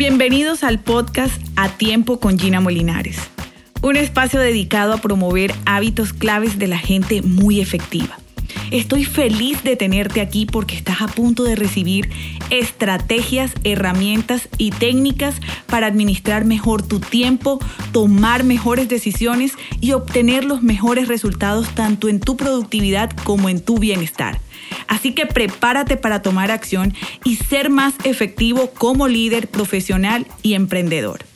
Bienvenidos al podcast A Tiempo con Gina Molinares, un espacio dedicado a promover hábitos claves de la gente muy efectiva. Estoy feliz de tenerte aquí porque estás a punto de recibir estrategias, herramientas y técnicas para administrar mejor tu tiempo, tomar mejores decisiones y obtener los mejores resultados tanto en tu productividad como en tu bienestar. Así que prepárate para tomar acción y ser más efectivo como líder profesional y emprendedor.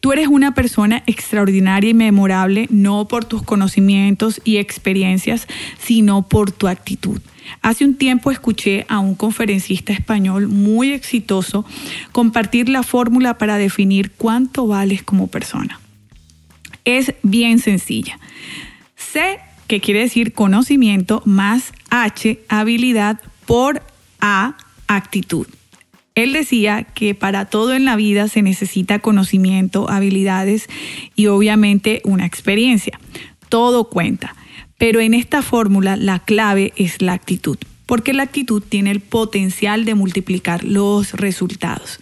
Tú eres una persona extraordinaria y memorable no por tus conocimientos y experiencias, sino por tu actitud. Hace un tiempo escuché a un conferencista español muy exitoso compartir la fórmula para definir cuánto vales como persona. Es bien sencilla. C, que quiere decir conocimiento, más H, habilidad, por A, actitud. Él decía que para todo en la vida se necesita conocimiento, habilidades y obviamente una experiencia. Todo cuenta. Pero en esta fórmula la clave es la actitud, porque la actitud tiene el potencial de multiplicar los resultados.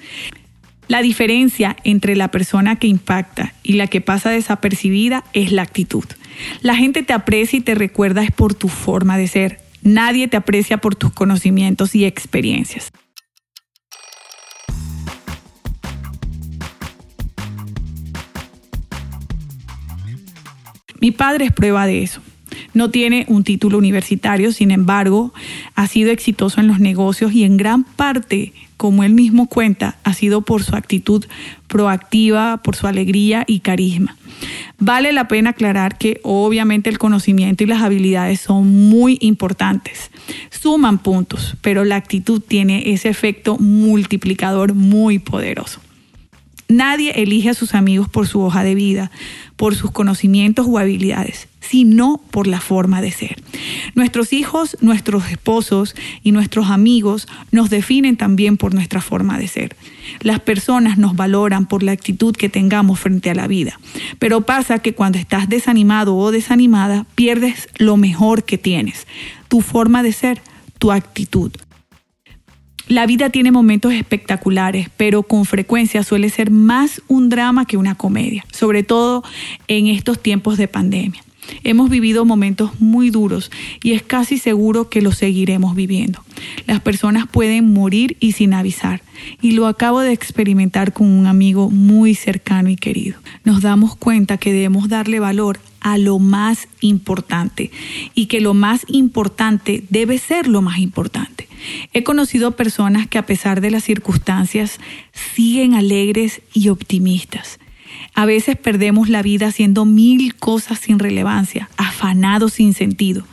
La diferencia entre la persona que impacta y la que pasa desapercibida es la actitud. La gente te aprecia y te recuerda es por tu forma de ser. Nadie te aprecia por tus conocimientos y experiencias. Mi padre es prueba de eso. No tiene un título universitario, sin embargo, ha sido exitoso en los negocios y en gran parte, como él mismo cuenta, ha sido por su actitud proactiva, por su alegría y carisma. Vale la pena aclarar que obviamente el conocimiento y las habilidades son muy importantes, suman puntos, pero la actitud tiene ese efecto multiplicador muy poderoso. Nadie elige a sus amigos por su hoja de vida, por sus conocimientos o habilidades, sino por la forma de ser. Nuestros hijos, nuestros esposos y nuestros amigos nos definen también por nuestra forma de ser. Las personas nos valoran por la actitud que tengamos frente a la vida. Pero pasa que cuando estás desanimado o desanimada, pierdes lo mejor que tienes, tu forma de ser, tu actitud. La vida tiene momentos espectaculares, pero con frecuencia suele ser más un drama que una comedia, sobre todo en estos tiempos de pandemia. Hemos vivido momentos muy duros y es casi seguro que los seguiremos viviendo. Las personas pueden morir y sin avisar. Y lo acabo de experimentar con un amigo muy cercano y querido. Nos damos cuenta que debemos darle valor a lo más importante y que lo más importante debe ser lo más importante. He conocido personas que a pesar de las circunstancias siguen alegres y optimistas. A veces perdemos la vida haciendo mil cosas sin relevancia, afanados sin sentido.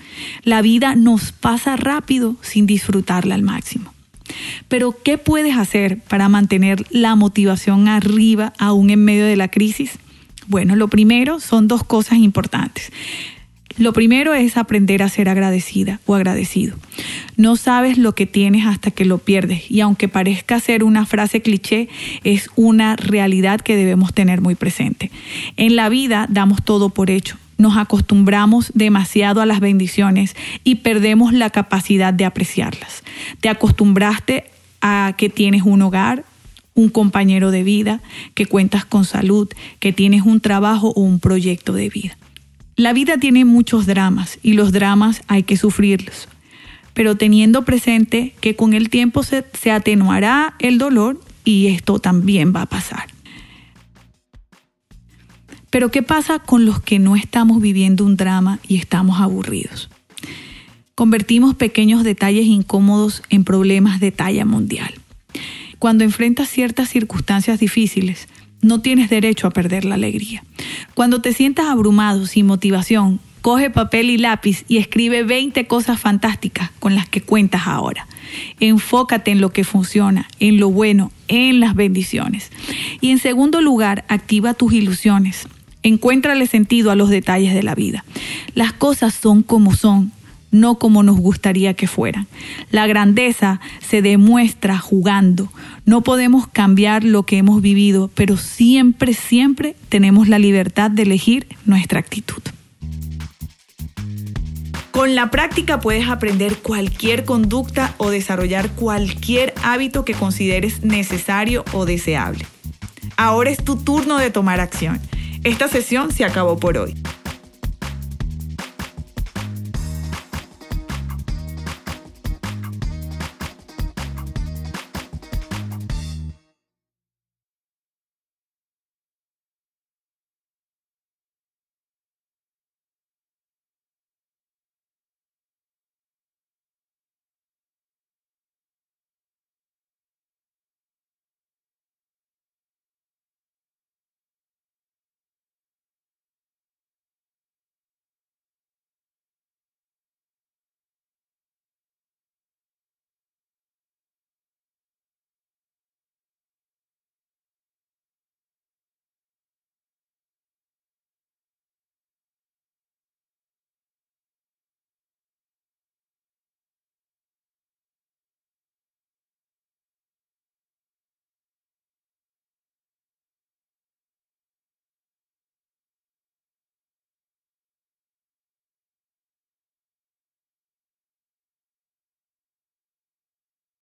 La vida nos pasa rápido sin disfrutarla al máximo. Pero ¿qué puedes hacer para mantener la motivación arriba aún en medio de la crisis? Bueno, lo primero son dos cosas importantes. Lo primero es aprender a ser agradecida o agradecido. No sabes lo que tienes hasta que lo pierdes y aunque parezca ser una frase cliché, es una realidad que debemos tener muy presente. En la vida damos todo por hecho. Nos acostumbramos demasiado a las bendiciones y perdemos la capacidad de apreciarlas. Te acostumbraste a que tienes un hogar, un compañero de vida, que cuentas con salud, que tienes un trabajo o un proyecto de vida. La vida tiene muchos dramas y los dramas hay que sufrirlos, pero teniendo presente que con el tiempo se, atenuará el dolor y esto también va a pasar. Pero ¿qué pasa con los que no estamos viviendo un drama y estamos aburridos? Convertimos pequeños detalles incómodos en problemas de talla mundial. Cuando enfrentas ciertas circunstancias difíciles, no tienes derecho a perder la alegría. Cuando te sientas abrumado, sin motivación, coge papel y lápiz y escribe 20 cosas fantásticas con las que cuentas ahora. Enfócate en lo que funciona, en lo bueno, en las bendiciones. Y en segundo lugar, activa tus ilusiones. Encuéntrale sentido a los detalles de la vida. Las cosas son como son, no como nos gustaría que fueran. La grandeza se demuestra jugando. No podemos cambiar lo que hemos vivido, pero siempre, siempre tenemos la libertad de elegir nuestra actitud. Con la práctica puedes aprender cualquier conducta o desarrollar cualquier hábito que consideres necesario o deseable. Ahora es tu turno de tomar acción. Esta sesión se acabó por hoy.